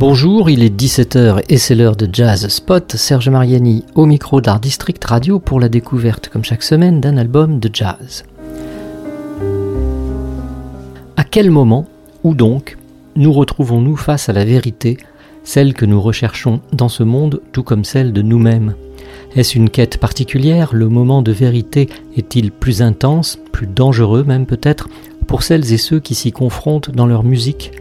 Bonjour, il est 17h et c'est l'heure de Jazz Spot. Serge Mariani au micro d'Art District Radio pour la découverte, comme chaque semaine, d'un album de jazz. À quel moment, ou donc, nous retrouvons-nous face à la vérité, celle que nous recherchons dans ce monde, tout comme celle de nous-mêmes? Est-ce une quête particulière? Le moment de vérité est-il plus intense, plus dangereux même peut-être, pour celles et ceux qui s'y confrontent dans leur musique?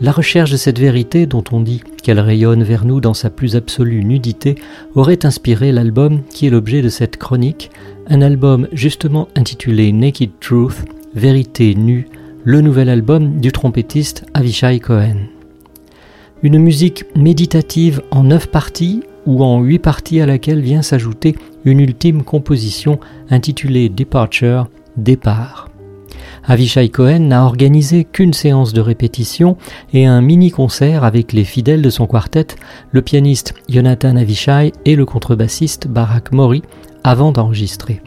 La recherche de cette vérité dont on dit qu'elle rayonne vers nous dans sa plus absolue nudité aurait inspiré l'album qui est l'objet de cette chronique, un album justement intitulé Naked Truth, Vérité nue, le nouvel album du trompettiste Avishai Cohen. Une musique méditative en neuf parties ou en huit parties à laquelle vient s'ajouter une ultime composition intitulée Departure, Départ. Avishai Cohen n'a organisé qu'une séance de répétition et un mini-concert avec les fidèles de son quartet, le pianiste Jonathan Avishai et le contrebassiste Barak Mori, avant d'enregistrer.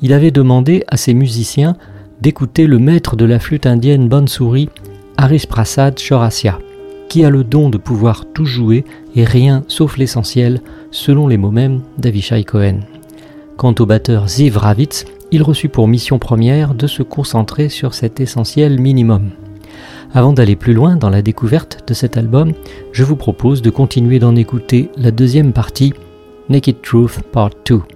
Il avait demandé à ses musiciens d'écouter le maître de la flûte indienne Bansuri, Haris Prasad Chaurasia, qui a le don de pouvoir tout jouer et rien sauf l'essentiel, selon les mots mêmes d'Avishai Cohen. Quant au batteur Ziv Ravitz, il reçut pour mission première de se concentrer sur cet essentiel minimum. Avant d'aller plus loin dans la découverte de cet album, je vous propose de continuer d'en écouter la deuxième partie, Naked Truth Part 2.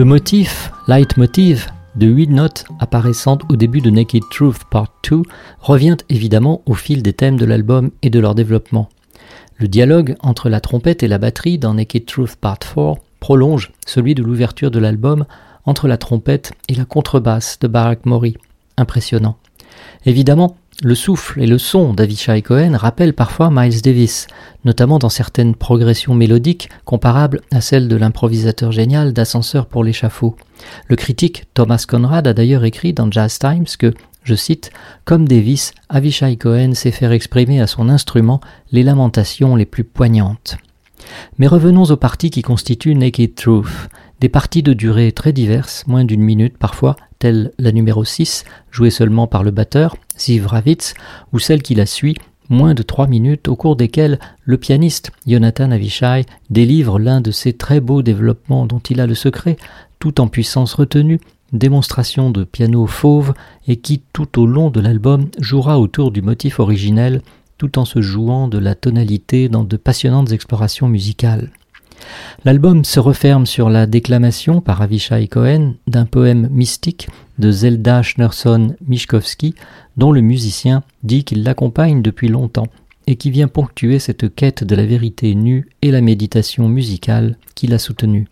Le motif, leitmotiv, de huit notes apparaissant au début de Naked Truth Part 2 revient évidemment au fil des thèmes de l'album et de leur développement. Le dialogue entre la trompette et la batterie dans Naked Truth Part 4 prolonge celui de l'ouverture de l'album entre la trompette et la contrebasse de Barack Mori. Impressionnant. Évidemment, le souffle et le son d'Avishai Cohen rappellent parfois Miles Davis, notamment dans certaines progressions mélodiques comparables à celles de l'improvisateur génial d'Ascenseur pour l'échafaud. Le critique Thomas Conrad a d'ailleurs écrit dans Jazz Times que, je cite, Comme Davis, Avishai Cohen sait faire exprimer à son instrument les lamentations les plus poignantes. Mais revenons aux parties qui constituent Naked Truth, des parties de durée très diverses, moins d'une minute parfois, telle la numéro 6, jouée seulement par le batteur, Ziv Ravitz, ou celle qui la suit, moins de trois minutes, au cours desquelles le pianiste Jonathan Avishai délivre l'un de ces très beaux développements dont il a le secret, tout en puissance retenue, démonstration de piano fauve, et qui, tout au long de l'album, jouera autour du motif originel, tout en se jouant de la tonalité dans de passionnantes explorations musicales. L'album se referme sur la déclamation par Avishai Cohen d'un poème mystique de Zelda Schnerson Mishkovsky, dont le musicien dit qu'il l'accompagne depuis longtemps et qui vient ponctuer cette quête de la vérité nue et la méditation musicale qu'il a soutenue.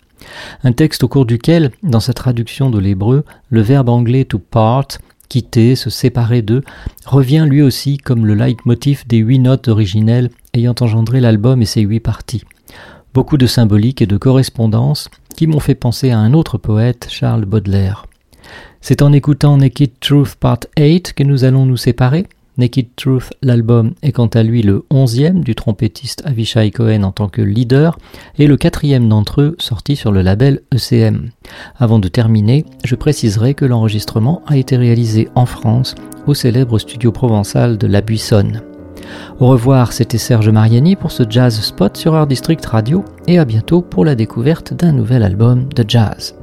Un texte au cours duquel, dans sa traduction de l'hébreu, le verbe anglais to part, quitter, se séparer d'eux, revient lui aussi comme le leitmotiv des huit notes originelles ayant engendré l'album et ses huit parties beaucoup de symbolique et de correspondance qui m'ont fait penser à un autre poète, Charles Baudelaire. C'est en écoutant Naked Truth Part 8 que nous allons nous séparer. Naked Truth, l'album, est quant à lui le onzième du trompettiste Avishai Cohen en tant que leader et le quatrième d'entre eux sorti sur le label ECM. Avant de terminer, je préciserai que l'enregistrement a été réalisé en France au célèbre studio provençal de La Buissonne. Au revoir, c'était Serge Mariani pour ce Jazz Spot sur Art District Radio et à bientôt pour la découverte d'un nouvel album de jazz.